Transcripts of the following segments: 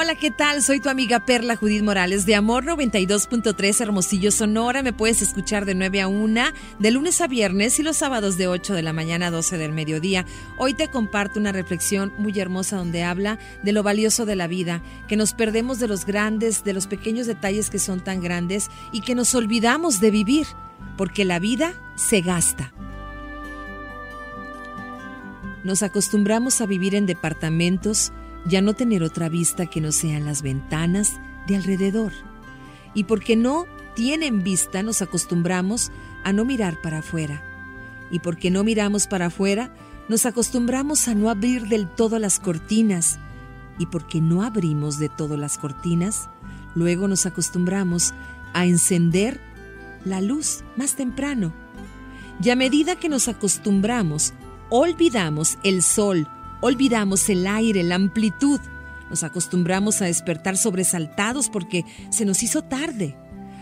Hola, ¿qué tal? Soy tu amiga Perla Judith Morales de Amor 92.3 Hermosillo, Sonora. Me puedes escuchar de 9 a 1, de lunes a viernes y los sábados de 8 de la mañana a 12 del mediodía. Hoy te comparto una reflexión muy hermosa donde habla de lo valioso de la vida, que nos perdemos de los grandes, de los pequeños detalles que son tan grandes y que nos olvidamos de vivir, porque la vida se gasta. Nos acostumbramos a vivir en departamentos, ya no tener otra vista que no sean las ventanas de alrededor. Y porque no tienen vista, nos acostumbramos a no mirar para afuera. Y porque no miramos para afuera, nos acostumbramos a no abrir del todo las cortinas. Y porque no abrimos de todo las cortinas, luego nos acostumbramos a encender la luz más temprano. Y a medida que nos acostumbramos, olvidamos el sol, Olvidamos el aire, la amplitud. Nos acostumbramos a despertar sobresaltados porque se nos hizo tarde,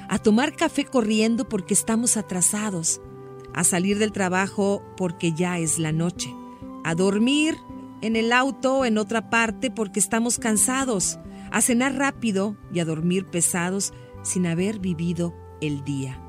a tomar café corriendo porque estamos atrasados, a salir del trabajo porque ya es la noche, a dormir en el auto en otra parte porque estamos cansados, a cenar rápido y a dormir pesados sin haber vivido el día.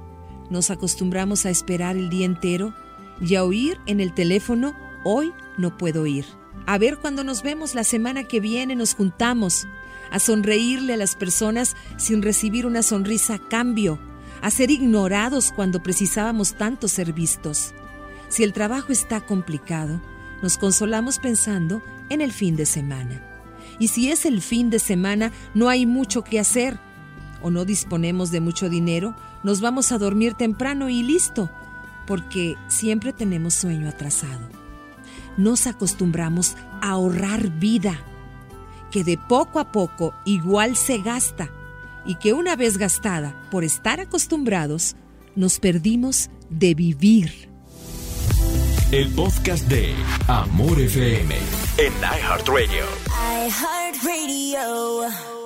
Nos acostumbramos a esperar el día entero y a oír en el teléfono, hoy no puedo ir. A ver cuando nos vemos la semana que viene nos juntamos, a sonreírle a las personas sin recibir una sonrisa a cambio, a ser ignorados cuando precisábamos tanto ser vistos. Si el trabajo está complicado, nos consolamos pensando en el fin de semana. Y si es el fin de semana, no hay mucho que hacer o no disponemos de mucho dinero, nos vamos a dormir temprano y listo, porque siempre tenemos sueño atrasado nos acostumbramos a ahorrar vida, que de poco a poco igual se gasta y que una vez gastada por estar acostumbrados, nos perdimos de vivir. El podcast de Amor FM en iHeartRadio. iHeartRadio.